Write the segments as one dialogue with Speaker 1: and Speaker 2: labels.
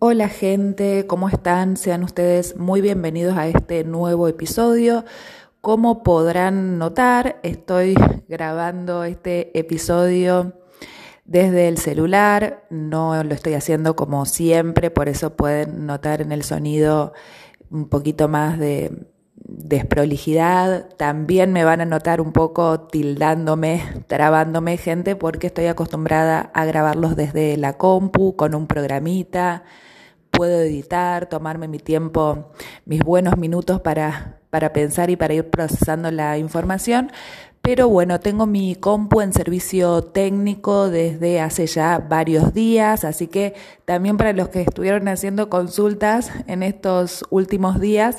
Speaker 1: Hola gente, ¿cómo están? Sean ustedes muy bienvenidos a este nuevo episodio. Como podrán notar, estoy grabando este episodio desde el celular, no lo estoy haciendo como siempre, por eso pueden notar en el sonido un poquito más de desprolijidad. También me van a notar un poco tildándome, trabándome gente, porque estoy acostumbrada a grabarlos desde la compu con un programita puedo editar, tomarme mi tiempo, mis buenos minutos para, para pensar y para ir procesando la información. Pero bueno, tengo mi compu en servicio técnico desde hace ya varios días, así que también para los que estuvieron haciendo consultas en estos últimos días,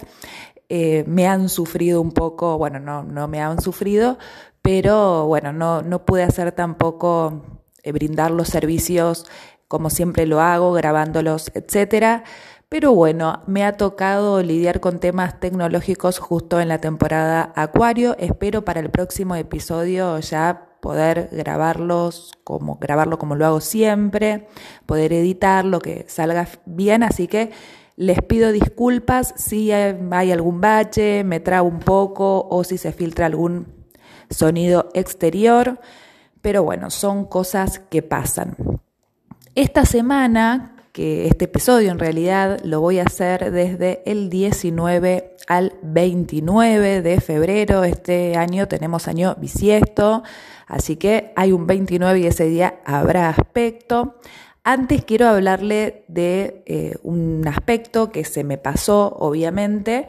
Speaker 1: eh, me han sufrido un poco, bueno, no, no me han sufrido, pero bueno, no, no pude hacer tampoco eh, brindar los servicios como siempre lo hago, grabándolos, etcétera. Pero bueno, me ha tocado lidiar con temas tecnológicos justo en la temporada Acuario. Espero para el próximo episodio ya poder grabarlos como grabarlo como lo hago siempre, poder editarlo, que salga bien, así que les pido disculpas si hay algún bache, me trabo un poco o si se filtra algún sonido exterior, pero bueno, son cosas que pasan. Esta semana, que este episodio en realidad lo voy a hacer desde el 19 al 29 de febrero. Este año tenemos año bisiesto, así que hay un 29 y ese día habrá aspecto. Antes quiero hablarle de eh, un aspecto que se me pasó, obviamente,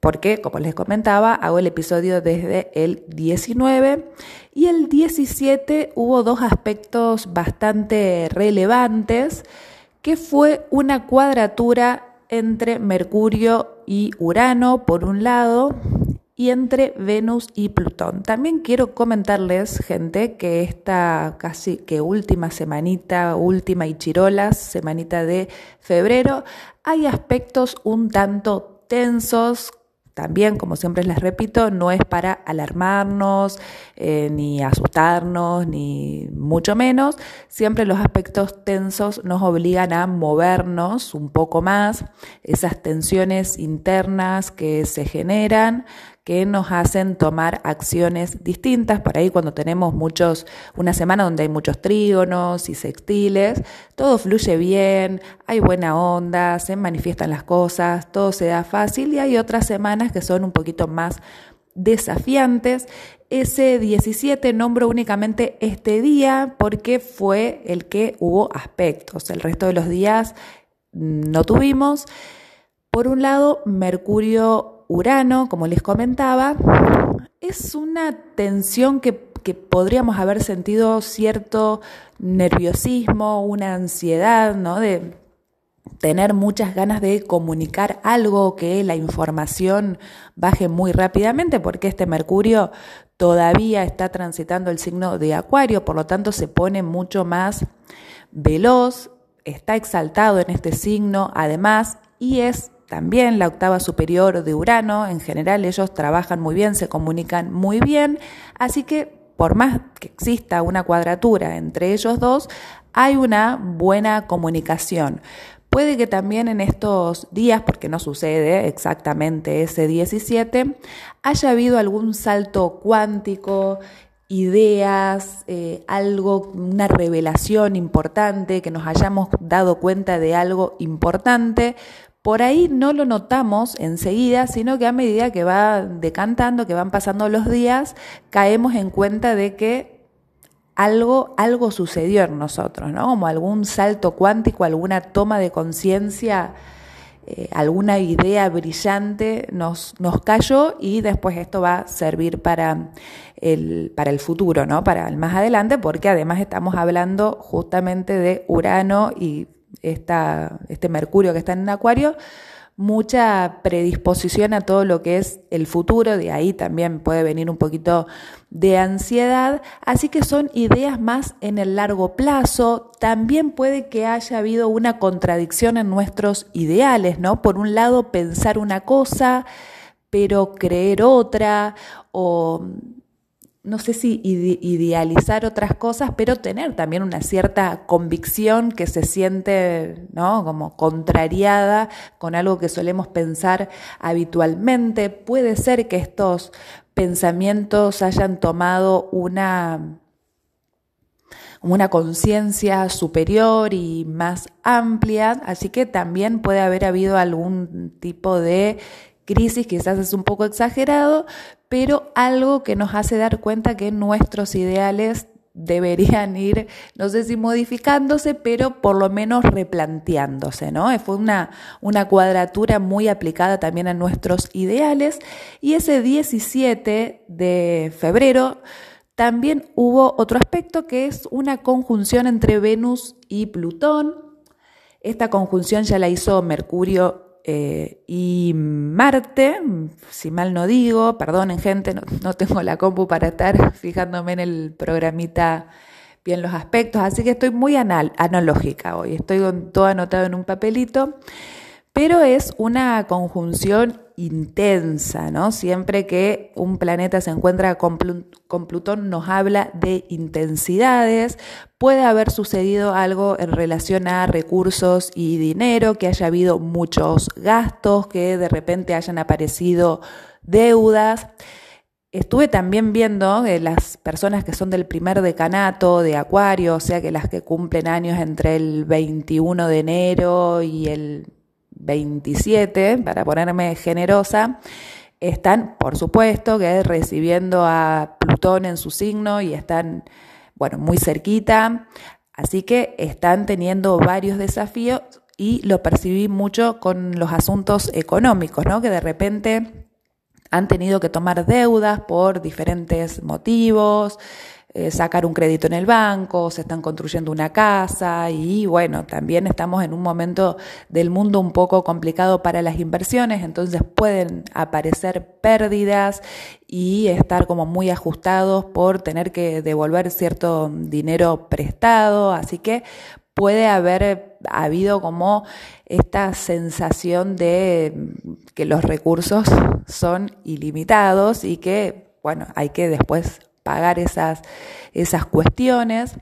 Speaker 1: porque, como les comentaba, hago el episodio desde el 19 y el 17 hubo dos aspectos bastante relevantes, que fue una cuadratura entre Mercurio y Urano, por un lado, y entre Venus y Plutón. También quiero comentarles, gente, que esta casi que última semanita, última y chirolas, semanita de febrero, hay aspectos un tanto tensos también, como siempre les repito, no es para alarmarnos, eh, ni asustarnos, ni mucho menos. Siempre los aspectos tensos nos obligan a movernos un poco más, esas tensiones internas que se generan, que nos hacen tomar acciones distintas. Por ahí cuando tenemos muchos, una semana donde hay muchos trígonos y sextiles, todo fluye bien, hay buena onda, se manifiestan las cosas, todo se da fácil y hay otras semanas que son un poquito más desafiantes. Ese 17 nombro únicamente este día porque fue el que hubo aspectos. El resto de los días no tuvimos. Por un lado, Mercurio Urano, como les comentaba, es una tensión que, podríamos haber sentido cierto nerviosismo, una ansiedad, ¿no? De tener muchas ganas de comunicar algo, que la información baje muy rápidamente, porque este Mercurio todavía está transitando el signo de Acuario, por lo tanto se pone mucho más veloz, está exaltado en este signo, además, y es también la octava superior de Urano. En general ellos trabajan muy bien, se comunican muy bien, así que por más que exista una cuadratura entre ellos dos, hay una buena comunicación. Puede que también en estos días, porque no sucede exactamente ese 17, haya habido algún salto cuántico, ideas, eh, algo, una revelación importante, que nos hayamos dado cuenta de algo importante, por ahí no lo notamos enseguida, sino que a medida que va decantando, que van pasando los días, caemos en cuenta de que algo, algo sucedió en nosotros, ¿no? Como algún salto cuántico, alguna toma de conciencia, eh, alguna idea brillante nos, nos cayó y después esto va a servir para el, para el futuro, ¿no? Para el más adelante, porque además estamos hablando justamente de Urano y este Mercurio que está en Acuario, mucha predisposición a todo lo que es el futuro, de ahí también puede venir un poquito de ansiedad, así que son ideas más en el largo plazo, también puede que haya habido una contradicción en nuestros ideales, ¿no? Por un lado pensar una cosa, pero creer otra, o no sé si idealizar otras cosas, pero tener también una cierta convicción que se siente, ¿no? Como contrariada con algo que solemos pensar habitualmente. Puede ser que estos pensamientos hayan tomado una una conciencia superior y más amplia, así que también puede haber habido algún tipo de crisis, quizás es un poco exagerado, pero algo que nos hace dar cuenta que nuestros ideales deberían ir, no sé si modificándose, pero por lo menos replanteándose, ¿no? Fue una, una cuadratura muy aplicada también a nuestros ideales y ese 17 de febrero también hubo otro aspecto que es una conjunción entre Venus y Plutón. Esta conjunción ya la hizo Mercurio eh, y Marte, si mal no digo, perdonen gente, no, tengo la compu para estar fijándome en el programita bien los aspectos, así que estoy muy analógica hoy, estoy con todo anotado en un papelito, pero es una conjunción intensa, ¿no? Siempre que un planeta se encuentra con, Plutón nos habla de intensidades, puede haber sucedido algo en relación a recursos y dinero, que haya habido muchos gastos, que de repente hayan aparecido deudas. Estuve también viendo que las personas que son del primer decanato de Acuario, o sea que las que cumplen años entre el 21 de enero y el 27, para ponerme generosa, están, por supuesto, que recibiendo a Plutón en su signo y están, bueno, muy cerquita. Así que están teniendo varios desafíos y lo percibí mucho con los asuntos económicos, ¿no? Que de repente han tenido que tomar deudas por diferentes motivos, eh, sacar un crédito en el banco, se están construyendo una casa y bueno, también estamos en un momento del mundo un poco complicado para las inversiones, entonces pueden aparecer pérdidas y estar como muy ajustados por tener que devolver cierto dinero prestado, así que puede haber habido como esta sensación de que los recursos son ilimitados y que, bueno, hay que después pagar esas, esas cuestiones.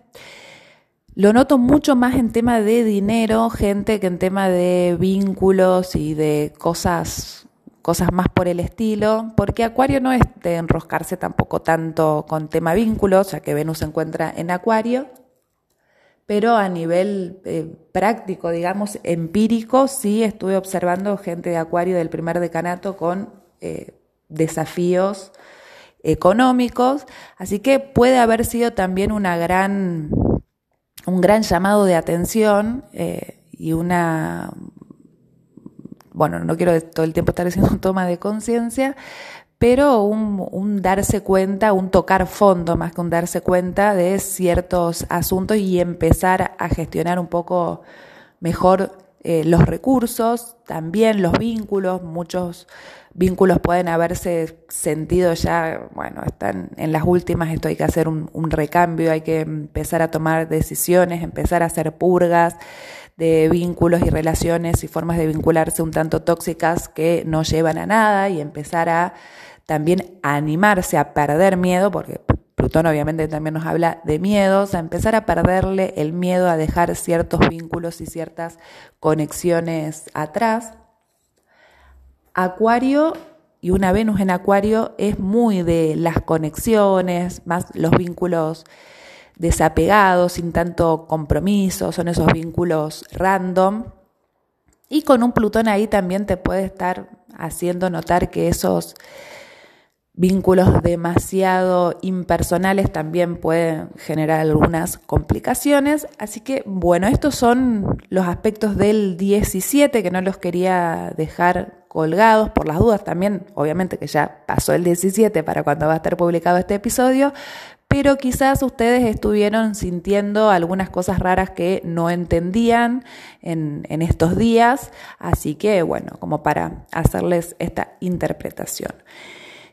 Speaker 1: Lo noto mucho más en tema de dinero, gente, que en tema de vínculos y de cosas, cosas más por el estilo, porque Acuario no es de enroscarse tampoco tanto con tema vínculos, ya que Venus se encuentra en Acuario, pero a nivel eh, práctico, digamos, empírico, sí estuve observando gente de Acuario del primer decanato con eh, desafíos económicos, así que puede haber sido también una gran, un gran llamado de atención eh, y una, bueno, no quiero todo el tiempo estar haciendo toma de conciencia, pero un, un, darse cuenta, un tocar fondo más que un darse cuenta de ciertos asuntos y empezar a gestionar un poco mejor eh, los recursos, también los vínculos, muchos vínculos pueden haberse sentido ya, bueno, están en las últimas, esto hay que hacer un, recambio, hay que empezar a tomar decisiones, empezar a hacer purgas de vínculos y relaciones y formas de vincularse un tanto tóxicas que no llevan a nada y empezar a también animarse a perder miedo, porque Plutón obviamente también nos habla de miedos, a empezar a perderle el miedo a dejar ciertos vínculos y ciertas conexiones atrás. Acuario y una Venus en Acuario es muy de las conexiones, más los vínculos desapegados, sin tanto compromiso, son esos vínculos random. Y con un Plutón ahí también te puede estar haciendo notar que esos Vínculos demasiado impersonales también pueden generar algunas complicaciones. Así que, bueno, estos son los aspectos del 17 que no los quería dejar colgados por las dudas también. Obviamente que ya pasó el 17 para cuando va a estar publicado este episodio, pero quizás ustedes estuvieron sintiendo algunas cosas raras que no entendían en, en, estos días, así que bueno, como para hacerles esta interpretación.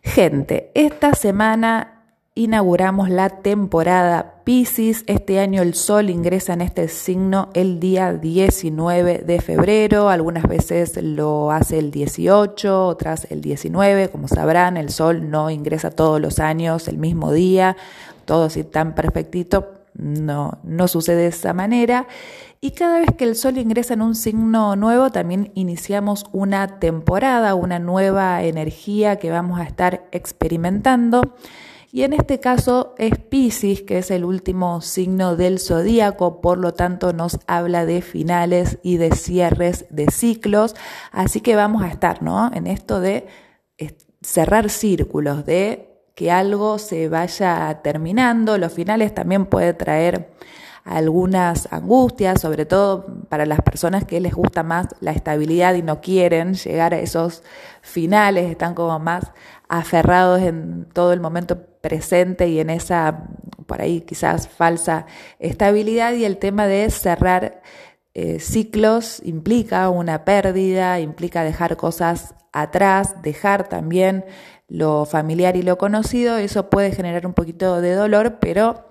Speaker 1: Gente, esta semana inauguramos la temporada Pisces. Este año el Sol ingresa en este signo el día 19 de febrero. Algunas veces lo hace el 18, otras el 19. Como sabrán, el Sol no ingresa todos los años el mismo día, todo así tan perfectito. No, no sucede de esa manera. Y cada vez que el Sol ingresa en un signo nuevo, también iniciamos una temporada, una nueva energía que vamos a estar experimentando. Y en este caso es Pisces, que es el último signo del zodíaco, por lo tanto nos habla de finales y de cierres de ciclos. Así que vamos a estar ¿no? en esto de cerrar círculos, de que algo se vaya terminando. Los finales también puede traer algunas angustias, sobre todo para las personas que les gusta más la estabilidad y no quieren llegar a esos finales, están como más aferrados en todo el momento presente y en esa, por ahí quizás falsa estabilidad. Y el tema de cerrar eh, ciclos implica una pérdida, implica dejar cosas atrás, dejar también lo familiar y lo conocido, eso puede generar un poquito de dolor, pero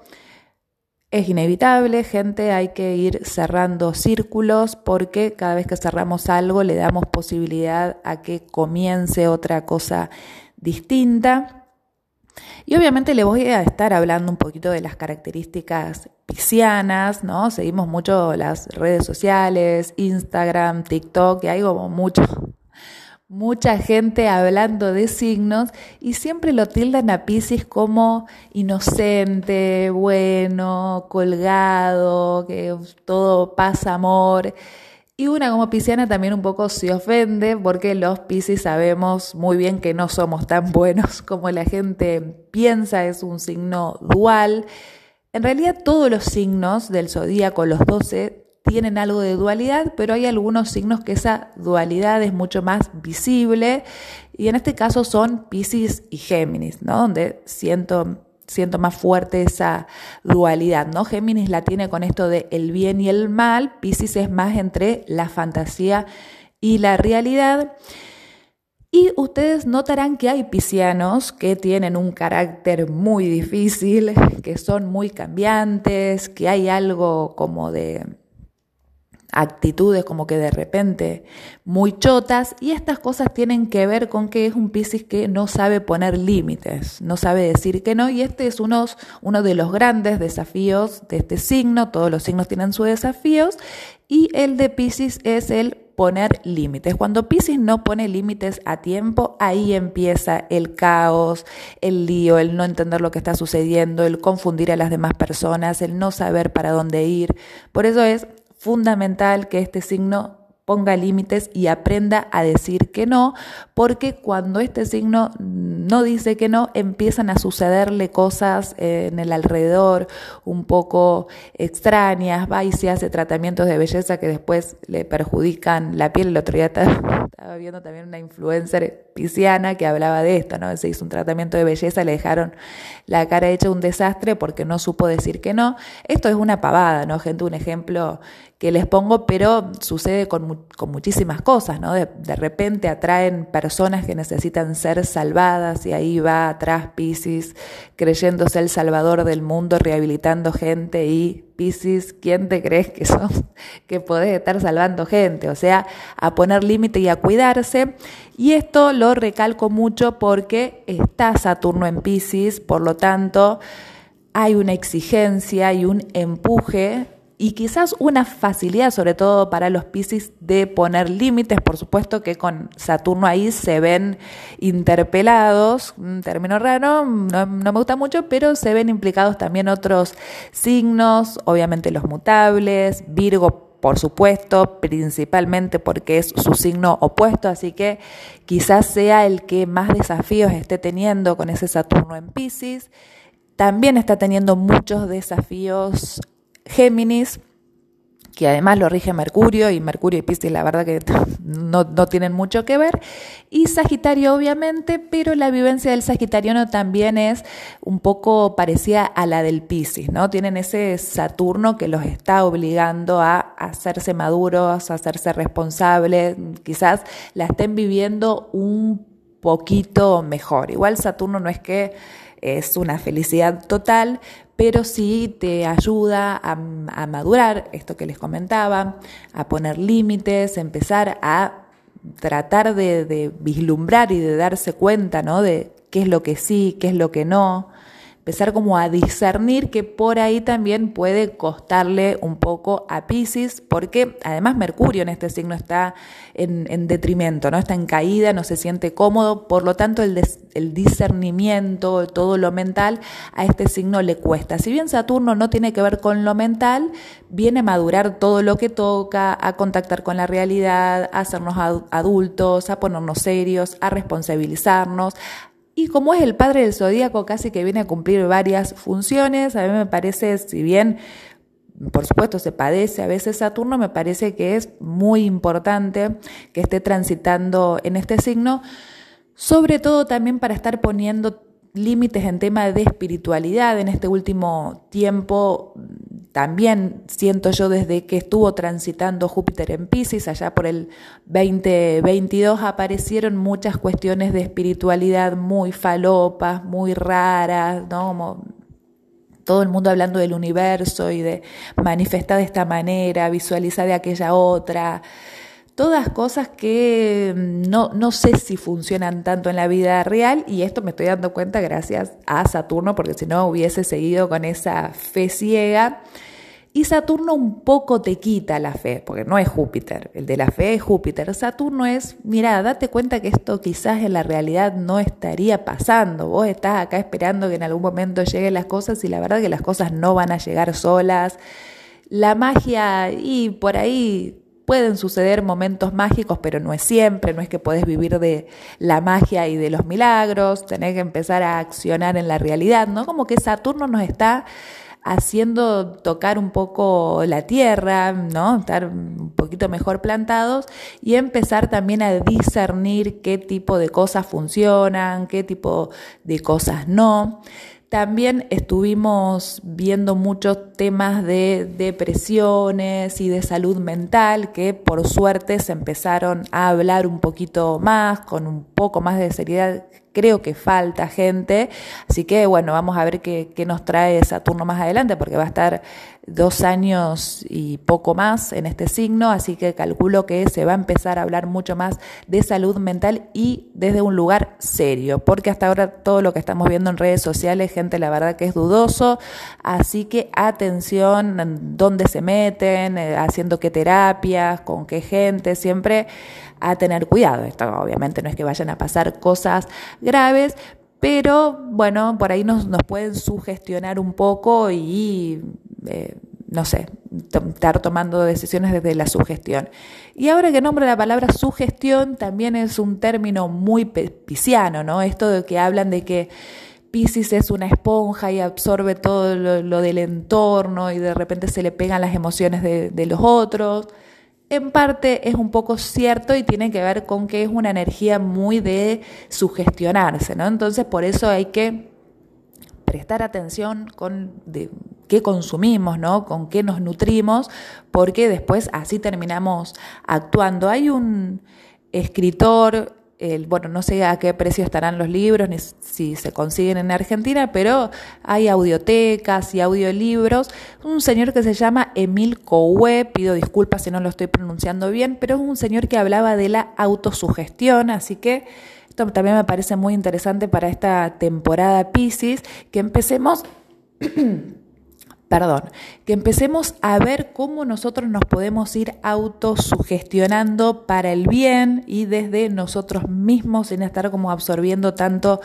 Speaker 1: es inevitable, gente, hay que ir cerrando círculos porque cada vez que cerramos algo le damos posibilidad a que comience otra cosa distinta. Y obviamente le voy a estar hablando un poquito de las características piscianas, ¿no? Seguimos mucho las redes sociales, Instagram, TikTok, que hay como mucho mucha gente hablando de signos y siempre lo tildan a Pisces como inocente, bueno, colgado, que todo pasa amor. Y una como pisciana también un poco se ofende porque los Pisces sabemos muy bien que no somos tan buenos como la gente piensa, es un signo dual. En realidad todos los signos del zodíaco, los 12, tienen algo de dualidad, pero hay algunos signos que esa dualidad es mucho más visible y en este caso son Pisces y Géminis, ¿no? Donde siento siento más fuerte esa dualidad, ¿no? Géminis la tiene con esto de el bien y el mal, Pisces es más entre la fantasía y la realidad. Y ustedes notarán que hay piscianos que tienen un carácter muy difícil, que son muy cambiantes, que hay algo como de actitudes como que de repente muy chotas y estas cosas tienen que ver con que es un Piscis que no sabe poner límites, no sabe decir que no y este es uno, uno de los grandes desafíos de este signo, todos los signos tienen sus desafíos y el de Piscis es el poner límites. Cuando Piscis no pone límites a tiempo, ahí empieza el caos, el lío, el no entender lo que está sucediendo, el confundir a las demás personas, el no saber para dónde ir. Por eso es fundamental que este signo ponga límites y aprenda a decir que no, porque cuando este signo no dice que no, empiezan a sucederle cosas en el alrededor un poco extrañas, va y se hace tratamientos de belleza que después le perjudican la piel. El otro día estaba, viendo también una influencer pisciana que hablaba de esto, ¿no? Se hizo un tratamiento de belleza, le dejaron la cara hecha un desastre porque no supo decir que no. Esto es una pavada, ¿no? Gente, un ejemplo que les pongo, pero sucede con, con muchísimas cosas, ¿no? De, de, repente atraen personas que necesitan ser salvadas y ahí va atrás Pisces creyéndose el salvador del mundo, rehabilitando gente y Pisces, ¿quién te crees que son? Que podés estar salvando gente, o sea, a poner límite y a cuidarse. Y esto lo recalco mucho porque está Saturno en Pisces, por lo tanto, hay una exigencia y un empuje y quizás una facilidad, sobre todo para los Pisces, de poner límites. Por supuesto que con Saturno ahí se ven interpelados, un término raro, no, me gusta mucho, pero se ven implicados también otros signos, obviamente los mutables, Virgo. Por supuesto, principalmente porque es su signo opuesto, así que quizás sea el que más desafíos esté teniendo con ese Saturno en Pisces. También está teniendo muchos desafíos Géminis, que además lo rige Mercurio, y Mercurio y Piscis la verdad que no, no, tienen mucho que ver, y Sagitario obviamente, pero la vivencia del Sagitariano también es un poco parecida a la del Piscis, ¿no? Tienen ese Saturno que los está obligando a hacerse maduros, a hacerse responsables, quizás la estén viviendo un poquito mejor. Igual Saturno no es que es una felicidad total, pero sí te ayuda a, madurar, esto que les comentaba, a poner límites, empezar a tratar de, de, vislumbrar y de darse cuenta, ¿no? De qué es lo que sí, qué es lo que no, empezar como a discernir que por ahí también puede costarle un poco a Pisces, porque además Mercurio en este signo está en, detrimento, ¿no? Está en caída, no se siente cómodo, por lo tanto el, el discernimiento, todo lo mental, a este signo le cuesta. Si bien Saturno no tiene que ver con lo mental, viene a madurar todo lo que toca, a contactar con la realidad, a hacernos adultos, a ponernos serios, a responsabilizarnos, y como es el padre del zodíaco, casi que viene a cumplir varias funciones, a mí me parece, si bien por supuesto se padece a veces Saturno, me parece que es muy importante que esté transitando en este signo, sobre todo también para estar poniendo límites en tema de espiritualidad en este último tiempo también siento yo desde que estuvo transitando Júpiter en Pisces, allá por el 2022, aparecieron muchas cuestiones de espiritualidad muy falopas, muy raras, ¿no? todo el mundo hablando del universo y de manifestar de esta manera, visualizar de aquella otra. Todas cosas que mm, no, no sé si funcionan tanto en la vida real y esto me estoy dando cuenta gracias a Saturno, porque si no hubiese seguido con esa fe ciega y Saturno un poco te quita la fe, porque no es Júpiter, el de la fe es Júpiter. Saturno es, mira, date cuenta que esto quizás en la realidad no estaría pasando. Vos estás acá esperando que en algún momento lleguen las cosas y la verdad que las cosas no van a llegar solas. La magia, y por ahí pueden suceder momentos mágicos, pero no es siempre, no es que podés vivir de la magia y de los milagros, tenés que empezar a accionar en la realidad, ¿no? Como que Saturno nos está haciendo tocar un poco la tierra, ¿no? Estar un poquito mejor plantados y empezar también a discernir qué tipo de cosas funcionan, qué tipo de cosas no. También estuvimos viendo muchos temas de depresiones y de salud mental que por suerte se empezaron a hablar un poquito más, con un poco más de seriedad creo que falta gente, así que bueno, vamos a ver qué, nos trae Saturno más adelante, porque va a estar dos años y poco más en este signo, así que calculo que se va a empezar a hablar mucho más de salud mental y desde un lugar serio, porque hasta ahora todo lo que estamos viendo en redes sociales, gente, la verdad que es dudoso, así que atención en dónde se meten, eh, haciendo qué terapias, con qué gente, siempre a tener cuidado. Esto obviamente no es que vayan a pasar cosas graves, pero bueno, por ahí nos, nos pueden sugestionar un poco y, eh, no sé, estar tomando decisiones desde la sugestión. Y ahora que nombro la palabra sugestión, también es un término muy pisciano, ¿no? Esto de que hablan de que Pisces es una esponja y absorbe todo lo, del entorno y de repente se le pegan las emociones de, de los otros en parte es un poco cierto y tiene que ver con que es una energía muy de sugestionarse, ¿no? Entonces por eso hay que prestar atención con qué consumimos, ¿no? Con qué nos nutrimos, porque después así terminamos actuando. Hay un escritor bueno, no sé a qué precio estarán los libros, ni si se consiguen en Argentina, pero hay audiotecas y audiolibros. Un señor que se llama Emil Coué, pido disculpas si no lo estoy pronunciando bien, pero es un señor que hablaba de la autosugestión, así que esto también me parece muy interesante para esta temporada Pisces, que empecemos perdón, que empecemos a ver cómo nosotros nos podemos ir autosugestionando para el bien y desde nosotros mismos sin estar como absorbiendo tanto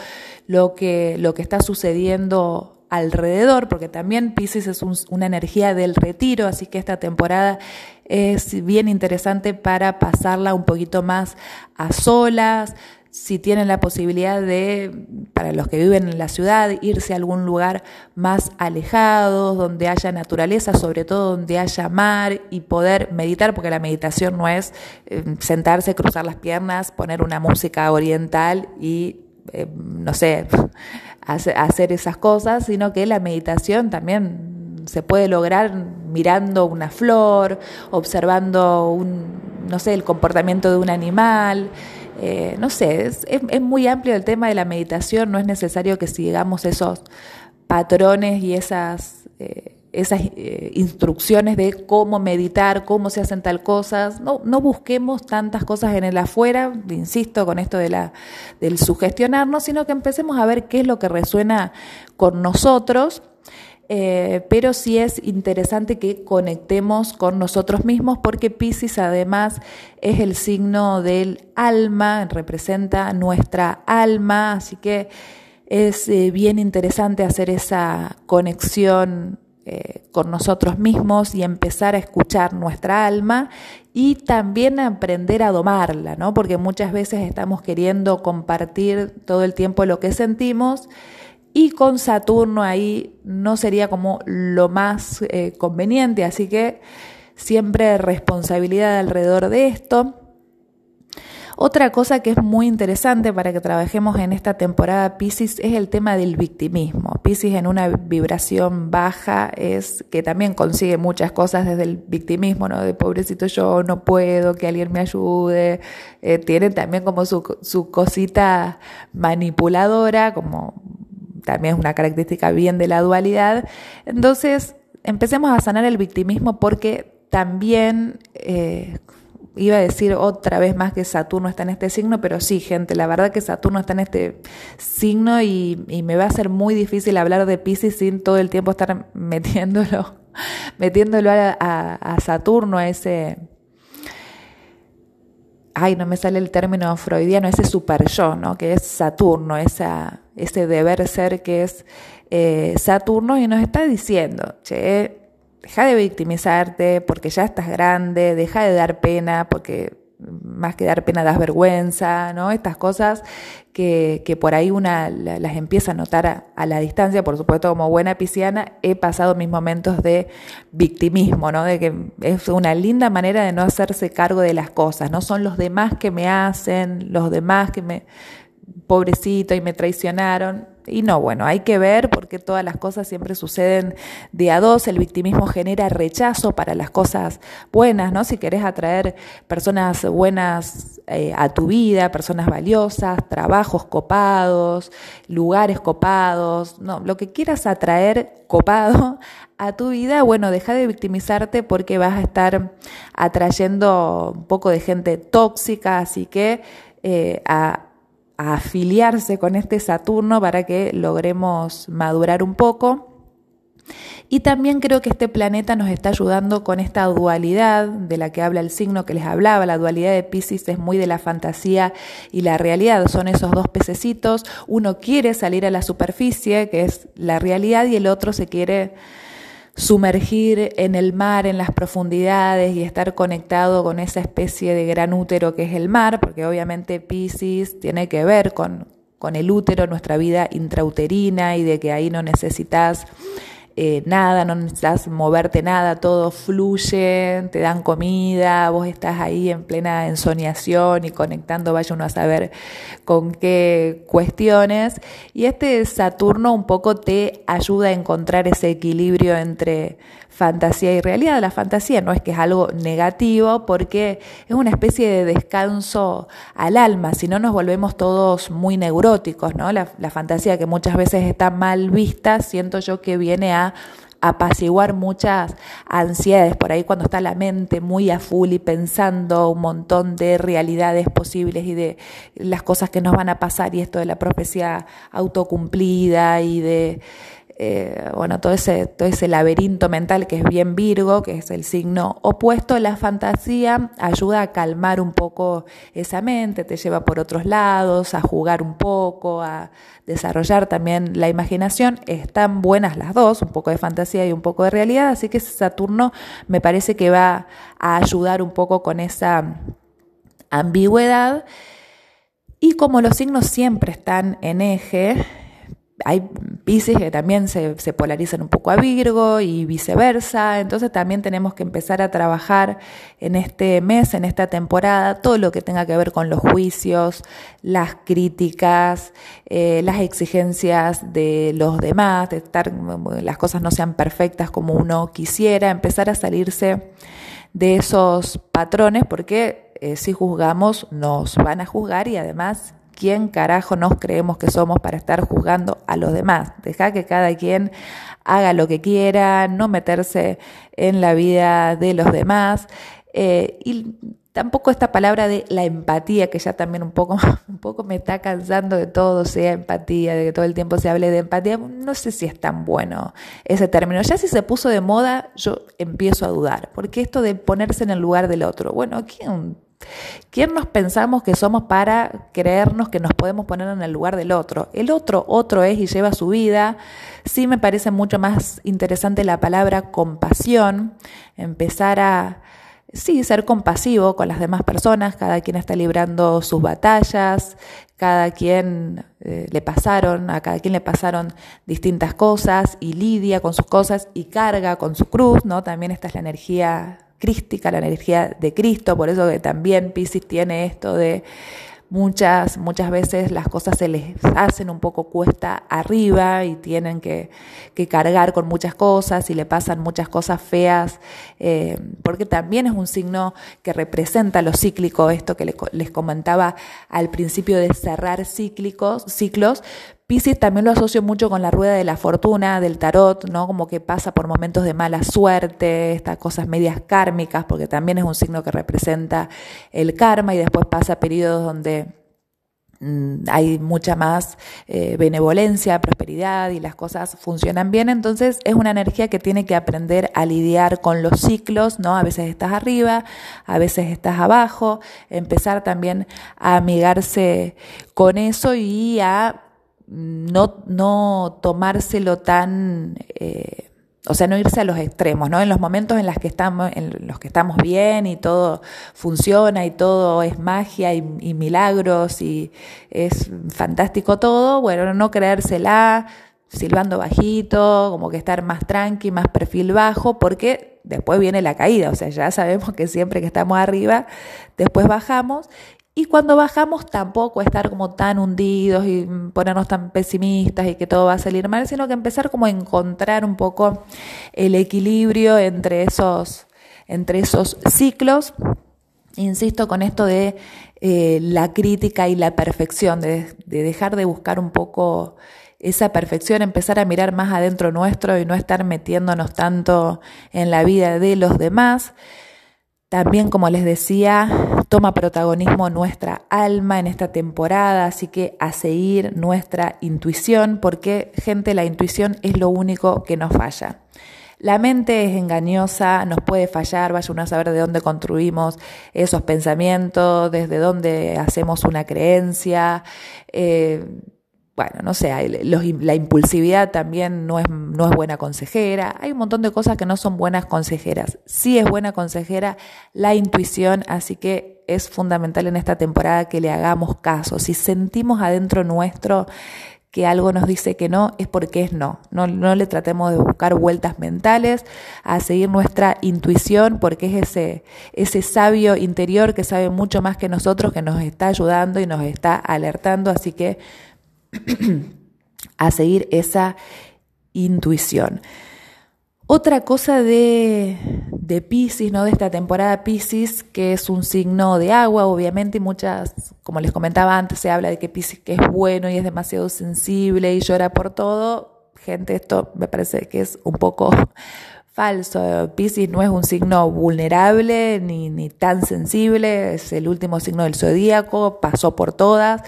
Speaker 1: lo que, lo que está sucediendo alrededor, porque también Pisces es una energía del retiro, así que esta temporada es bien interesante para pasarla un poquito más a solas, si tienen la posibilidad de, para los que viven en la ciudad, irse a algún lugar más alejado, donde haya naturaleza, sobre todo donde haya mar y poder meditar, porque la meditación no es eh, sentarse, cruzar las piernas, poner una música oriental y, eh, no sé, hacer esas cosas, sino que la meditación también se puede lograr mirando una flor, observando un, no sé, el comportamiento de un animal, eh, no sé, es, es, muy amplio el tema de la meditación, no es necesario que sigamos esos patrones y esas... Eh, esas eh, instrucciones de cómo meditar, cómo se hacen tal cosas. No, no busquemos tantas cosas en el afuera, insisto, con esto de la, del sugestionarnos, sino que empecemos a ver qué es lo que resuena con nosotros. Eh, pero sí es interesante que conectemos con nosotros mismos porque Pisces además es el signo del alma, representa nuestra alma, así que es eh, bien interesante hacer esa conexión eh, con nosotros mismos y empezar a escuchar nuestra alma y también aprender a domarla, ¿no? Porque muchas veces estamos queriendo compartir todo el tiempo lo que sentimos y con Saturno ahí no sería como lo más eh, conveniente, así que siempre responsabilidad alrededor de esto. Otra cosa que es muy interesante para que trabajemos en esta temporada Pisces es el tema del victimismo. Pisces en una vibración baja es que también consigue muchas cosas desde el victimismo, ¿no? De pobrecito yo, no puedo, que alguien me ayude. Eh, tiene también como su, su cosita manipuladora, como también es una característica bien de la dualidad. Entonces, empecemos a sanar el victimismo porque también... Eh, iba a decir otra vez más que Saturno está en este signo, pero sí, gente, la verdad que Saturno está en este signo y, me va a ser muy difícil hablar de Pisces sin todo el tiempo estar metiéndolo, metiéndolo a, Saturno, a ese... Ay, no me sale el término freudiano, ese super yo, ¿no? Que es Saturno, esa, ese deber ser que es eh, Saturno y nos está diciendo, che, deja de victimizarte porque ya estás grande, deja de dar pena porque más que dar pena das vergüenza, ¿no? Estas cosas que, que por ahí una las empieza a notar a, la distancia, por supuesto como buena pisciana he pasado mis momentos de victimismo, ¿no? De que es una linda manera de no hacerse cargo de las cosas, no son los demás que me hacen, los demás que me pobrecito y me traicionaron. Y no, bueno, hay que ver porque todas las cosas siempre suceden de a dos. El victimismo genera rechazo para las cosas buenas, ¿no? Si querés atraer personas buenas eh, a tu vida, personas valiosas, trabajos copados, lugares copados, no, lo que quieras atraer copado a tu vida, bueno, deja de victimizarte porque vas a estar atrayendo un poco de gente tóxica, así que eh, a a afiliarse con este Saturno para que logremos madurar un poco. Y también creo que este planeta nos está ayudando con esta dualidad de la que habla el signo que les hablaba. La dualidad de Pisces es muy de la fantasía y la realidad. Son esos dos pececitos. Uno quiere salir a la superficie, que es la realidad, y el otro se quiere sumergir en el mar, en las profundidades y estar conectado con esa especie de gran útero que es el mar, porque obviamente Pisces tiene que ver con, con el útero, nuestra vida intrauterina y de que ahí no necesitas eh, nada, no necesitas moverte nada, todo fluye, te dan comida, vos estás ahí en plena ensoñación y conectando, vaya uno a saber con qué cuestiones. Y este Saturno un poco te ayuda a encontrar ese equilibrio entre fantasía y realidad. La fantasía no es que es algo negativo porque es una especie de descanso al alma, si no nos volvemos todos muy neuróticos, ¿no? La, la fantasía que muchas veces está mal vista, siento yo que viene a apaciguar muchas ansiedades por ahí cuando está la mente muy a full y pensando un montón de realidades posibles y de las cosas que nos van a pasar y esto de la profecía autocumplida y de eh, bueno, todo ese, todo ese laberinto mental que es bien Virgo, que es el signo opuesto, la fantasía ayuda a calmar un poco esa mente, te lleva por otros lados, a jugar un poco, a desarrollar también la imaginación. Están buenas las dos, un poco de fantasía y un poco de realidad, así que Saturno me parece que va a ayudar un poco con esa ambigüedad. Y como los signos siempre están en eje, hay Pisces que también se, se, polarizan un poco a Virgo y viceversa, entonces también tenemos que empezar a trabajar en este mes, en esta temporada, todo lo que tenga que ver con los juicios, las críticas, eh, las exigencias de los demás, de estar, las cosas no sean perfectas como uno quisiera, empezar a salirse de esos patrones, porque eh, si juzgamos nos van a juzgar y además ¿quién carajo nos creemos que somos para estar juzgando a los demás? Deja que cada quien haga lo que quiera, no meterse en la vida de los demás. Eh, y tampoco esta palabra de la empatía, que ya también un poco, un poco me está cansando de todo, sea empatía, de que todo el tiempo se hable de empatía, no sé si es tan bueno ese término. Ya si se puso de moda, yo empiezo a dudar, porque esto de ponerse en el lugar del otro, bueno, ¿quién ¿Quién nos pensamos que somos para creernos que nos podemos poner en el lugar del otro? El otro, otro es y lleva su vida. Sí me parece mucho más interesante la palabra compasión, empezar a, sí, ser compasivo con las demás personas, cada quien está librando sus batallas, cada quien eh, le pasaron, a cada quien le pasaron distintas cosas y lidia con sus cosas y carga con su cruz, ¿no? También esta es la energía crística, la energía de Cristo, por eso que también Pisces tiene esto de muchas, muchas veces las cosas se les hacen un poco cuesta arriba y tienen que, cargar con muchas cosas y le pasan muchas cosas feas, eh, porque también es un signo que representa lo cíclico, esto que les comentaba al principio de cerrar cíclicos, ciclos, Pisces también lo asocio mucho con la rueda de la fortuna del tarot, ¿no? Como que pasa por momentos de mala suerte, estas cosas medias kármicas, porque también es un signo que representa el karma y después pasa periodos donde mm, hay mucha más eh, benevolencia, prosperidad y las cosas funcionan bien. Entonces es una energía que tiene que aprender a lidiar con los ciclos, ¿no? A veces estás arriba, a veces estás abajo, empezar también a amigarse con eso y a no, no tomárselo tan, eh, o sea, no irse a los extremos, ¿no? En los momentos en los que estamos, en los que estamos bien y todo funciona y todo es magia y, y milagros y es fantástico todo, bueno, no creérsela, silbando bajito, como que estar más tranqui, más perfil bajo, porque después viene la caída, o sea, ya sabemos que siempre que estamos arriba, después bajamos y cuando bajamos tampoco estar como tan hundidos y ponernos tan pesimistas y que todo va a salir mal, sino que empezar como a encontrar un poco el equilibrio entre esos, entre esos ciclos. Insisto con esto de eh, la crítica y la perfección, de dejar de buscar un poco esa perfección, empezar a mirar más adentro nuestro y no estar metiéndonos tanto en la vida de los demás. También, como les decía, toma protagonismo nuestra alma en esta temporada, así que a seguir nuestra intuición, porque gente, la intuición es lo único que nos falla. La mente es engañosa, nos puede fallar, vaya uno a saber de dónde construimos esos pensamientos, desde dónde hacemos una creencia. Eh, bueno, no sé, la impulsividad también no es, no es buena consejera. Hay un montón de cosas que no son buenas consejeras. Sí es buena consejera la intuición, así que es fundamental en esta temporada que le hagamos caso. Si sentimos adentro nuestro que algo nos dice que no, es porque es no. No, no le tratemos de buscar vueltas mentales, a seguir nuestra intuición, porque es ese, ese sabio interior que sabe mucho más que nosotros, que nos está ayudando y nos está alertando. Así que a seguir esa intuición. Otra cosa de, de Pisces, ¿no? De esta temporada Pisces, que es un signo de agua, obviamente, y muchas, como les comentaba antes, se habla de que Pisces que es bueno y es demasiado sensible y llora por todo. Gente, esto me parece que es un poco falso. Pisces no es un signo vulnerable ni, ni tan sensible, es el último signo del zodíaco, pasó por todas,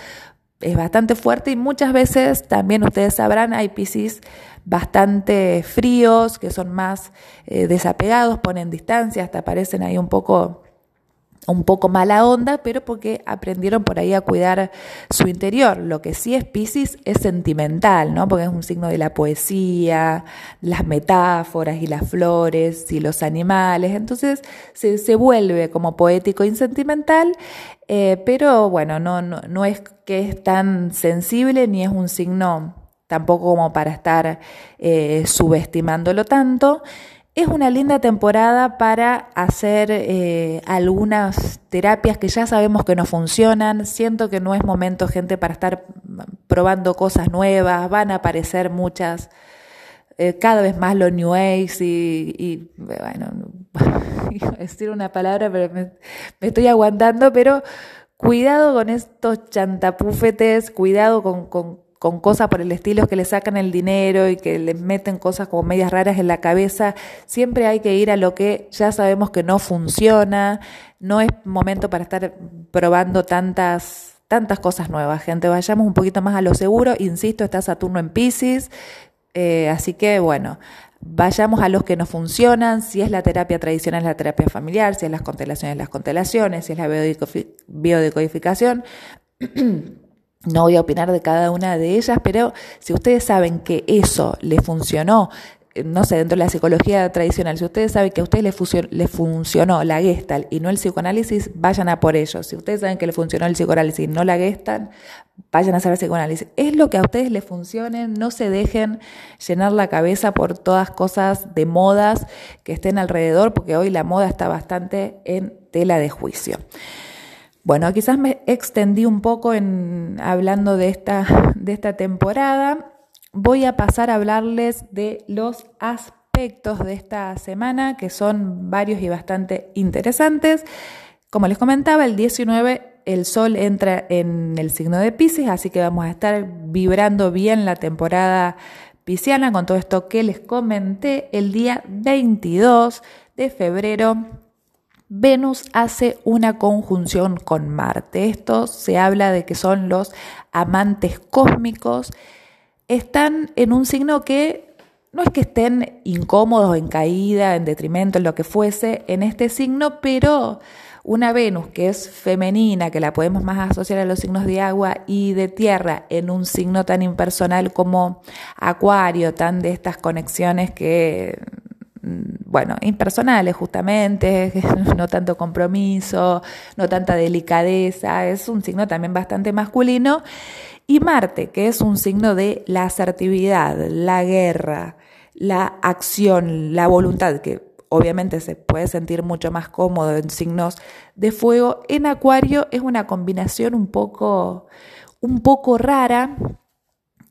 Speaker 1: es bastante fuerte y muchas veces también ustedes sabrán, hay piscis bastante fríos, que son más eh, desapegados, ponen distancia, hasta parecen ahí un poco un poco mala onda, pero porque aprendieron por ahí a cuidar su interior. Lo que sí es Pisces es sentimental, ¿no? Porque es un signo de la poesía, las metáforas y las flores y los animales. Entonces se, se vuelve como poético y sentimental, eh, pero bueno, no, no, no es que es tan sensible ni es un signo tampoco como para estar eh, subestimándolo tanto. Es una linda temporada para hacer eh, algunas terapias que ya sabemos que no funcionan. Siento que no es momento, gente, para estar probando cosas nuevas. Van a aparecer muchas, eh, cada vez más los New Age y, y, bueno, decir una palabra, pero me, estoy aguantando, pero cuidado con estos chantapúfetes, cuidado con, con, cosas por el estilo que le sacan el dinero y que les meten cosas como medias raras en la cabeza. Siempre hay que ir a lo que ya sabemos que no funciona. No es momento para estar probando tantas tantas cosas nuevas, gente. Vayamos un poquito más a lo seguro. Insisto, está Saturno en Pisces. Eh, así que bueno, vayamos a los que nos funcionan, si es la terapia tradicional, la terapia familiar, si es las constelaciones, las constelaciones, si es la biodecodificación. No voy a opinar de cada una de ellas, pero si ustedes saben que eso les funcionó, no sé, dentro de la psicología tradicional, si ustedes saben que a ustedes les, funcionó la Gestalt y no el psicoanálisis, vayan a por ello. Si ustedes saben que les funcionó el psicoanálisis y no la Gestalt, vayan a hacer el psicoanálisis. Es lo que a ustedes les funcione, no se dejen llenar la cabeza por todas cosas de modas que estén alrededor, porque hoy la moda está bastante en tela de juicio. Bueno, quizás me extendí un poco en hablando de esta, de esta temporada voy a pasar a hablarles de los aspectos de esta semana, que son varios y bastante interesantes. Como les comentaba, el 19 el sol entra en el signo de Pisces, así que vamos a estar vibrando bien la temporada pisciana con todo esto que les comenté. El día 22 de febrero, Venus hace una conjunción con Marte. Esto se habla de que son los amantes cósmicos están en un signo que no es que estén incómodos, en caída, en detrimento, en lo que fuese, en este signo, pero una Venus que es femenina, que la podemos más asociar a los signos de agua y de tierra, en un signo tan impersonal como Acuario, tan de estas conexiones que mm, bueno, impersonales justamente, no tanto compromiso, no tanta delicadeza, es un signo también bastante masculino y Marte, que es un signo de la asertividad, la guerra, la acción, la voluntad, que obviamente se puede sentir mucho más cómodo en signos de fuego, en Acuario es una combinación un poco, un poco rara.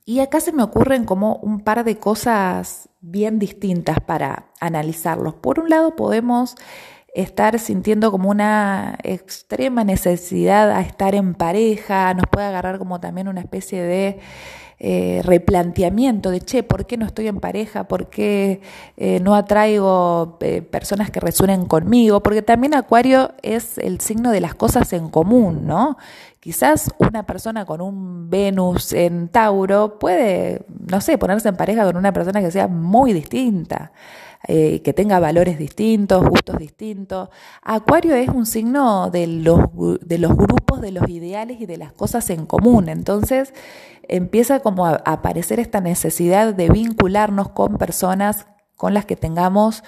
Speaker 1: Y acá se me ocurren como un par de cosas bien distintas para analizarlos. Por un lado podemos estar sintiendo como una extrema necesidad a estar en pareja, nos puede agarrar como también una especie de eh, replanteamiento de, che, ¿por qué no estoy en pareja? ¿Por qué eh, no atraigo eh, personas que resuenen conmigo? Porque también Acuario es el signo de las cosas en común, ¿no? Quizás una persona con un Venus en Tauro puede, no sé, ponerse en pareja con una persona que sea muy distinta. Eh, que tenga valores distintos, gustos distintos. Acuario es un signo de los, de los grupos, de los ideales y de las cosas en común. Entonces empieza como a aparecer esta necesidad de vincularnos con personas con las que tengamos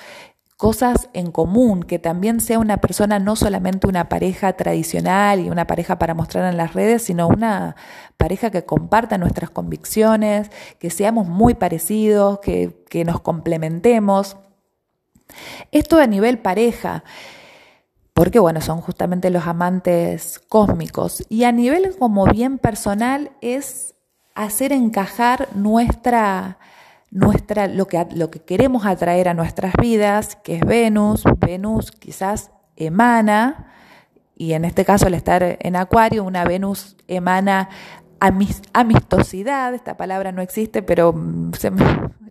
Speaker 1: cosas en común, que también sea una persona no solamente una pareja tradicional y una pareja para mostrar en las redes, sino una pareja que comparta nuestras convicciones, que seamos muy parecidos, que, que nos complementemos. Esto a nivel pareja, porque bueno, son justamente los amantes cósmicos. Y a nivel como bien personal es hacer encajar nuestra, nuestra, lo, que, lo que queremos atraer a nuestras vidas, que es Venus. Venus quizás emana, y en este caso al estar en Acuario, una Venus emana amistosidad, esta palabra no existe, pero me,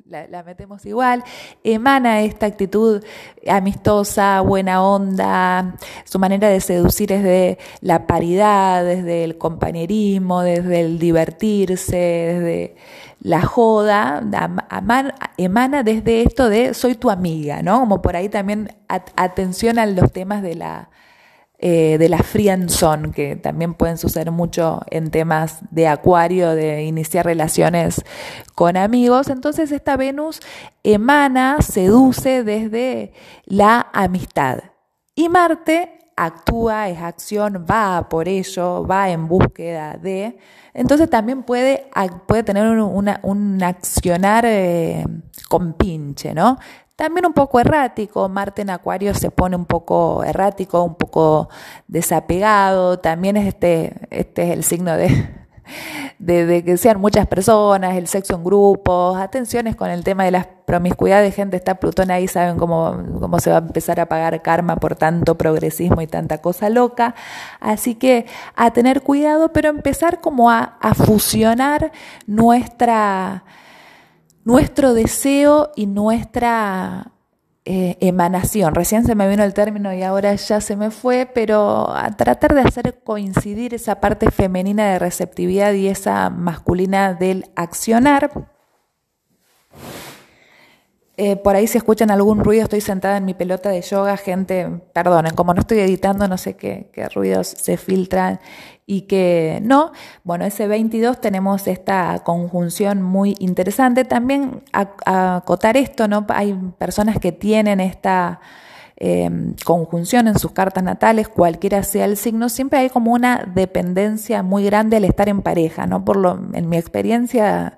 Speaker 1: la, metemos igual, emana esta actitud amistosa, buena onda, su manera de seducir es de la paridad, desde el compañerismo, desde el divertirse, desde la joda, emana desde esto de soy tu amiga, ¿no? Como por ahí también atención a los temas de la eh, de la friendzone, que también pueden suceder mucho en temas de acuario, de iniciar relaciones con amigos. Entonces esta Venus emana, seduce desde la amistad. Y Marte actúa, es acción, va por ello, va en búsqueda de. Entonces también puede, puede tener un accionar eh, con pinche, ¿no? También un poco errático, Marte en Acuario se pone un poco errático, un poco desapegado, también es este, este es el signo de, de, que sean muchas personas, el sexo en grupos, atenciones con el tema de las promiscuidades, gente, está Plutón ahí, saben cómo, cómo se va a empezar a pagar karma por tanto progresismo y tanta cosa loca. Así que a tener cuidado, pero empezar como a, a fusionar nuestra, nuestro deseo y nuestra eh, emanación. Recién se me vino el término y ahora ya se me fue, pero a tratar de hacer coincidir esa parte femenina de receptividad y esa masculina del accionar eh, por ahí si escuchan algún ruido, estoy sentada en mi pelota de yoga, gente, perdonen, como no estoy editando, no sé qué, ruidos se filtran y que no. Bueno, ese 22 tenemos esta conjunción muy interesante. También acotar esto, ¿no? Hay personas que tienen esta eh, conjunción en sus cartas natales, cualquiera sea el signo, siempre hay como una dependencia muy grande al estar en pareja, ¿no? Por lo, en mi experiencia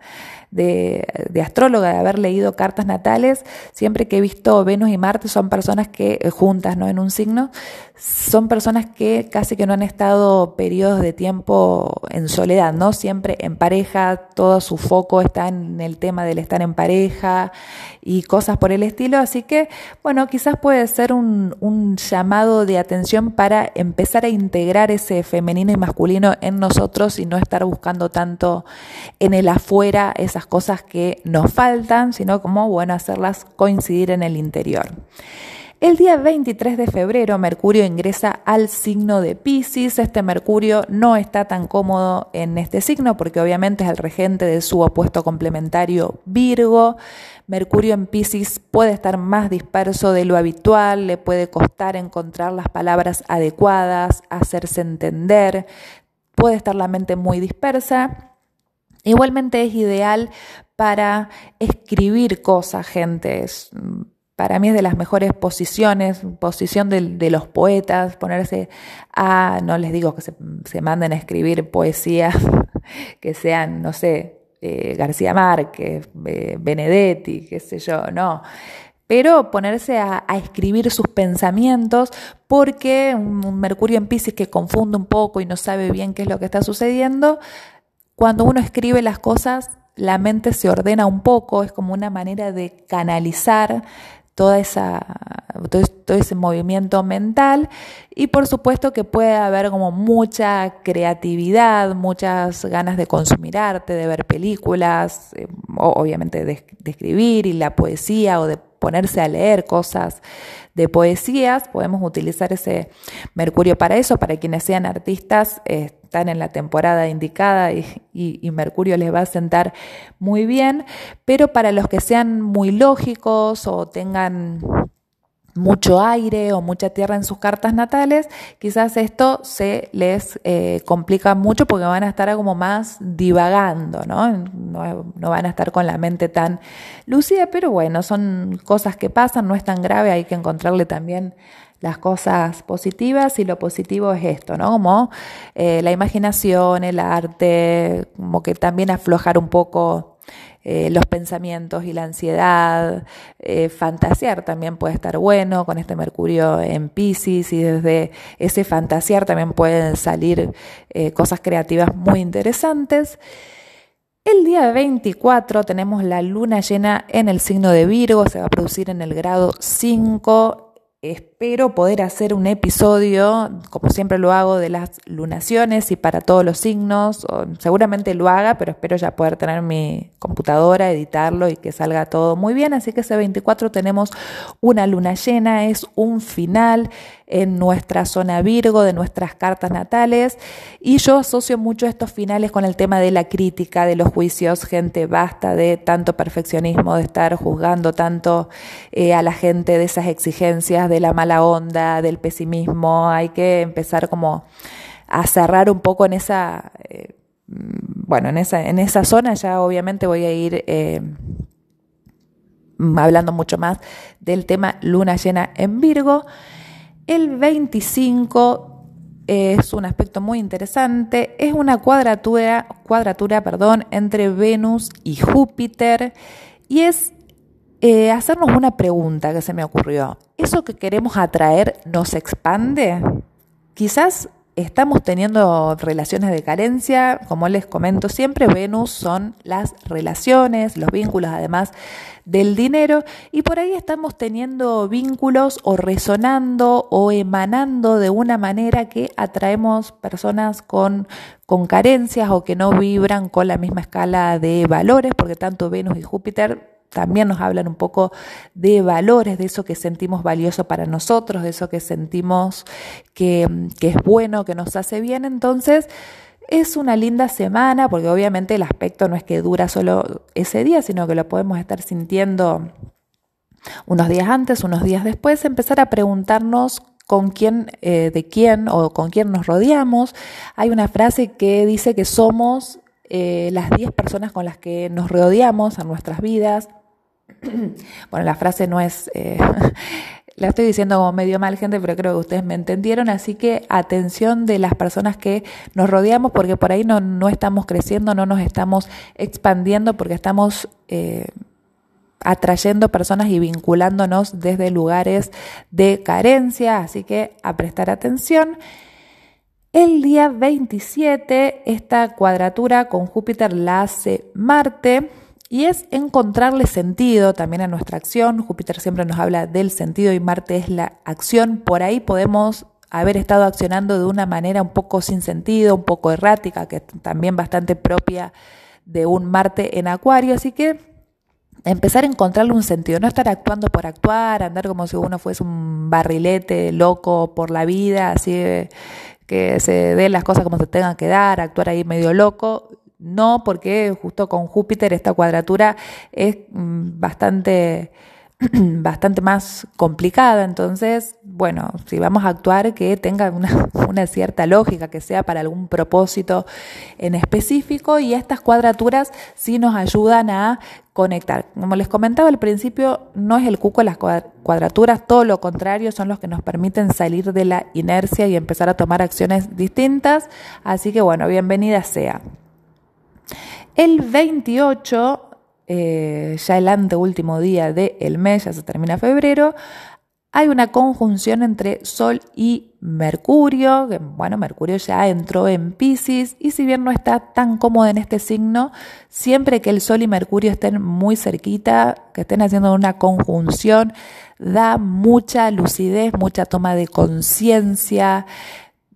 Speaker 1: de, astróloga, de haber leído cartas natales, siempre que he visto Venus y Marte son personas que, eh, juntas, ¿no? En un signo, son personas que casi que no han estado periodos de tiempo en soledad, ¿no? Siempre en pareja, todo su foco está en el tema del estar en pareja y cosas por el estilo, así que, bueno, quizás puede ser un, un llamado de atención para empezar a integrar ese femenino y masculino en nosotros y no estar buscando tanto en el afuera esa cosas que nos faltan, sino como, bueno, hacerlas coincidir en el interior. El día 23 de febrero Mercurio ingresa al signo de Pisces. Este Mercurio no está tan cómodo en este signo porque obviamente es el regente de su opuesto complementario Virgo. Mercurio en Pisces puede estar más disperso de lo habitual, le puede costar encontrar las palabras adecuadas, hacerse entender, puede estar la mente muy dispersa Igualmente es ideal para escribir cosas, gente. para mí es de las mejores posiciones, posición de, los poetas, ponerse a, no les digo que se, manden a escribir poesía, que sean, no sé, eh, García Márquez, eh, Benedetti, qué sé yo, no. Pero ponerse a, escribir sus pensamientos, porque un Mercurio en Pisces que confunde un poco y no sabe bien qué es lo que está sucediendo, cuando uno escribe las cosas, la mente se ordena un poco, es como una manera de canalizar toda esa, todo, ese movimiento mental. Y por supuesto que puede haber como mucha creatividad, muchas ganas de consumir arte, de ver películas, eh, obviamente de, escribir y la poesía o de ponerse a leer cosas de poesías, podemos utilizar ese Mercurio para eso, para quienes sean artistas, están en la temporada indicada y, Mercurio les va a sentar muy bien, pero para los que sean muy lógicos o tengan mucho aire o mucha tierra en sus cartas natales, quizás esto se les eh, complica mucho porque van a estar como más divagando, ¿no? ¿no? van a estar con la mente tan lúcida, pero bueno, son cosas que pasan, no es tan grave, hay que encontrarle también las cosas positivas y lo positivo es esto, ¿no? Como eh, la imaginación, el arte, como que también aflojar un poco eh, los pensamientos y la ansiedad, eh, fantasear también puede estar bueno con este Mercurio en Pisces y desde ese fantasear también pueden salir eh, cosas creativas muy interesantes. El día 24 tenemos la luna llena en el signo de Virgo, se va a producir en el grado 5 Espero poder hacer un episodio, como siempre lo hago, de las lunaciones y para todos los signos. seguramente lo haga, pero espero ya poder tener mi computadora, editarlo y que salga todo muy bien. Así que ese 24 tenemos una luna llena, es un final en nuestra zona Virgo de nuestras cartas natales. Y yo asocio mucho estos finales con el tema de la crítica, de los juicios. Gente, basta de tanto perfeccionismo, de estar juzgando tanto eh, a la gente de esas exigencias, de la mala onda, del pesimismo. Hay que empezar como a cerrar un poco en esa... Eh, bueno, en esa, en esa zona ya obviamente voy a ir eh, hablando mucho más del tema luna llena en Virgo. El 25 es un aspecto muy interesante, es una cuadratura, cuadratura perdón, entre Venus y Júpiter y es eh, hacernos una pregunta que se me ocurrió. ¿Eso que queremos atraer nos expande? Quizás estamos teniendo relaciones de carencia, como les comento siempre, Venus son las relaciones, los vínculos además del dinero y por ahí estamos teniendo vínculos o resonando o emanando de una manera que atraemos personas con, con carencias o que no vibran con la misma escala de valores, porque tanto Venus y Júpiter también nos hablan un poco de valores, de eso que sentimos valioso para nosotros, de eso que sentimos que, es bueno, que nos hace bien. Entonces, es una linda semana, porque obviamente el aspecto no es que dura solo ese día, sino que lo podemos estar sintiendo unos días antes, unos días después, empezar a preguntarnos con quién, eh, de quién o con quién nos rodeamos. Hay una frase que dice que somos eh, las 10 personas con las que nos rodeamos en nuestras vidas. bueno, la frase no es, eh, la estoy diciendo como medio mal gente, pero creo que ustedes me entendieron, así que atención de las personas que nos rodeamos, porque por ahí no, no estamos creciendo, no nos estamos expandiendo, porque estamos... Eh, atrayendo personas y vinculándonos desde lugares de carencia, así que a prestar atención. El día 27, esta cuadratura con Júpiter la hace Marte y es encontrarle sentido también a nuestra acción. Júpiter siempre nos habla del sentido y Marte es la acción. Por ahí podemos haber estado accionando de una manera un poco sin sentido, un poco errática, que es también bastante propia de un Marte en Acuario. Así que empezar a encontrarle un sentido, no estar actuando por actuar, andar como si uno fuese un barrilete loco por la vida, así que se den las cosas como se tengan que dar, actuar ahí medio loco. No, porque justo con Júpiter esta cuadratura es mm, bastante bastante más complicada. Entonces, bueno, si vamos a actuar, que tenga una, una, cierta lógica, que sea para algún propósito en específico. Y estas cuadraturas sí nos ayudan a conectar. Como les comentaba al principio, no es el cuco las cuadraturas, todo lo contrario, son los que nos permiten salir de la inercia y empezar a tomar acciones distintas. Así que bueno, bienvenida sea. El 28 eh, ya el anteúltimo día del mes, ya se termina febrero, hay una conjunción entre Sol y Mercurio, que bueno, Mercurio ya entró en Pisces y si bien no está tan cómodo en este signo, siempre que el Sol y Mercurio estén muy cerquita, que estén haciendo una conjunción, da mucha lucidez, mucha toma de conciencia,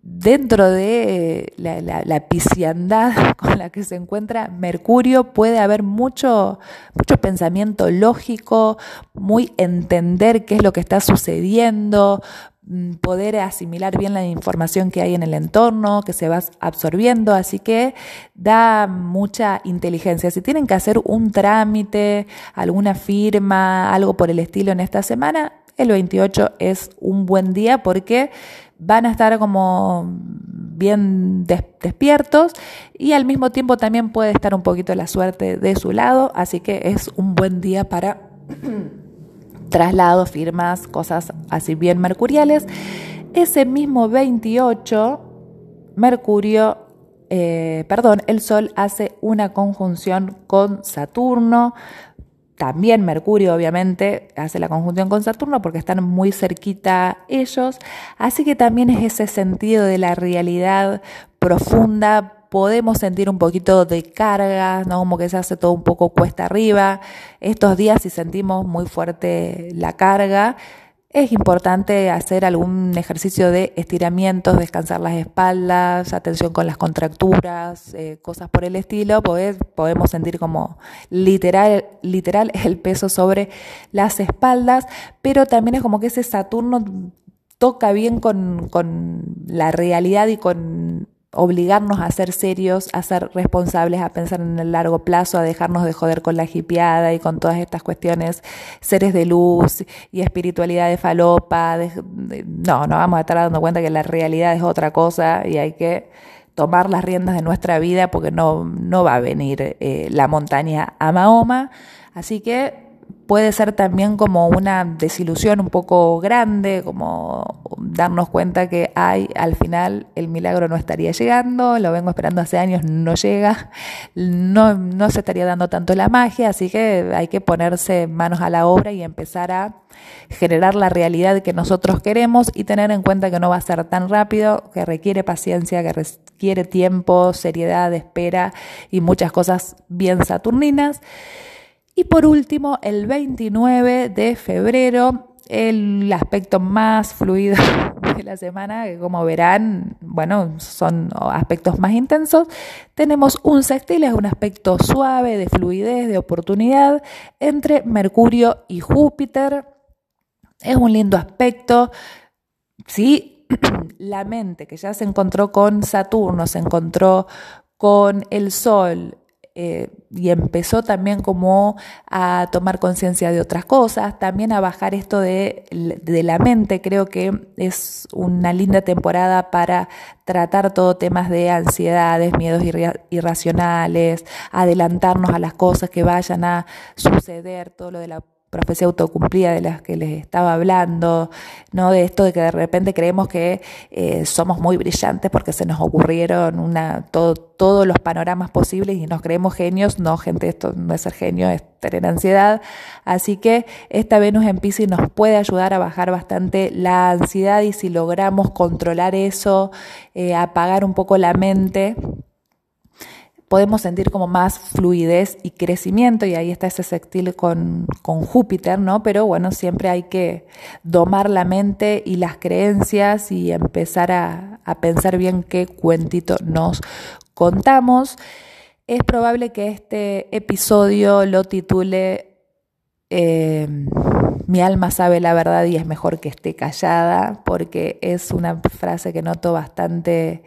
Speaker 1: dentro de la, la, pisciandad con la que se encuentra Mercurio puede haber mucho, mucho pensamiento lógico, muy entender qué es lo que está sucediendo, mm, poder asimilar bien la información que hay en el entorno, que se va absorbiendo, así que da mucha inteligencia. Si tienen que hacer un trámite, alguna firma, algo por el estilo en esta semana, el 28 es un buen día porque van a estar como bien despiertos y al mismo tiempo también puede estar un poquito la suerte de su lado, así que es un buen día para traslados, firmas, cosas así bien mercuriales. Ese mismo 28, Mercurio, eh, perdón, el Sol hace una conjunción con Saturno, también Mercurio, obviamente, hace la conjunción con Saturno porque están muy cerquita ellos. Así que también es ese sentido de la realidad profunda. Podemos sentir un poquito de carga, ¿no? Como que se hace todo un poco cuesta arriba. Estos días, si sentimos muy fuerte la carga, es importante hacer algún ejercicio de estiramientos, descansar las espaldas, atención con las contracturas, eh, cosas por el estilo, podemos sentir como literal, literal el peso sobre las espaldas, pero también es como que ese Saturno toca bien con, con la realidad y con obligarnos a ser serios, a ser responsables, a pensar en el largo plazo, a dejarnos de joder con la hipiada y con todas estas cuestiones, seres de luz y espiritualidad de falopa. no, no vamos a estar dando cuenta que la realidad es otra cosa y hay que tomar las riendas de nuestra vida porque no, no va a venir eh, la montaña a Mahoma. Así que puede ser también como una desilusión un poco grande, como darnos cuenta que hay al final el milagro no estaría llegando, lo vengo esperando hace años, no llega, no, no se estaría dando tanto la magia, así que hay que ponerse manos a la obra y empezar a generar la realidad que nosotros queremos y tener en cuenta que no va a ser tan rápido, que requiere paciencia, que requiere tiempo, seriedad, espera y muchas cosas bien saturninas. Y por último, el 29 de febrero, el aspecto más fluido de la semana, que como verán, bueno, son aspectos más intensos, tenemos un sextil, es un aspecto suave, de fluidez, de oportunidad entre Mercurio y Júpiter. Es un lindo aspecto. Sí, la mente que ya se encontró con Saturno, se encontró con el Sol, eh, y empezó también como a tomar conciencia de otras cosas, también a bajar esto de, de, la mente. Creo que es una linda temporada para tratar todo temas de ansiedades, miedos irracionales, adelantarnos a las cosas que vayan a suceder, todo lo de la profecía autocumplida de las que les estaba hablando, ¿no? De esto de que de repente creemos que eh, somos muy brillantes porque se nos ocurrieron una, todo, todos los panoramas posibles y nos creemos genios. No, gente, esto no es ser genio, es tener ansiedad. Así que esta Venus en Pisces nos puede ayudar a bajar bastante la ansiedad y si logramos controlar eso, eh, apagar un poco la mente, podemos sentir como más fluidez y crecimiento, y ahí está ese sextil con, con, Júpiter, ¿no? Pero bueno, siempre hay que domar la mente y las creencias y empezar a, a pensar bien qué cuentito nos contamos. Es probable que este episodio lo titule eh, Mi alma sabe la verdad y es mejor que esté callada, porque es una frase que noto bastante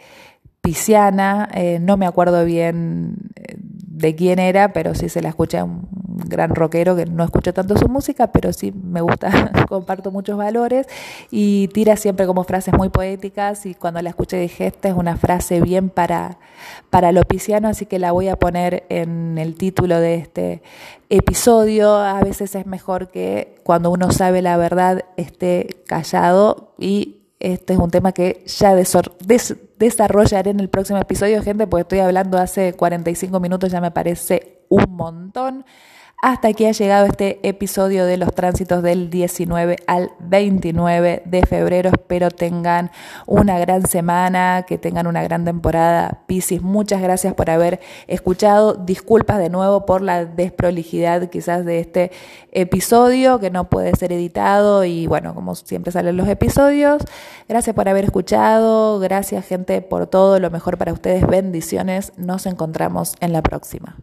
Speaker 1: pisciana, eh, no me acuerdo bien eh, de quién era, pero sí se la escuché a un gran rockero que no escucho tanto su música, pero sí me gusta, comparto muchos valores y tira siempre como frases muy poéticas y cuando la escuché dije, esta es una frase bien para, para lo pisciano, así que la voy a poner en el título de este episodio. A veces es mejor que cuando uno sabe la verdad esté callado y este es un tema que ya desarrollaré en el próximo episodio, gente, porque estoy hablando hace 45 minutos, ya me parece un montón. Hasta aquí ha llegado este episodio de los tránsitos del 19 al 29 de febrero. Espero tengan una gran semana, que tengan una gran temporada. Piscis, muchas gracias por haber escuchado. Disculpas de nuevo por la desprolijidad quizás de este episodio que no puede ser editado y bueno, como siempre salen los episodios. Gracias por haber escuchado. Gracias gente por todo. Lo mejor para ustedes. Bendiciones. Nos encontramos en la próxima.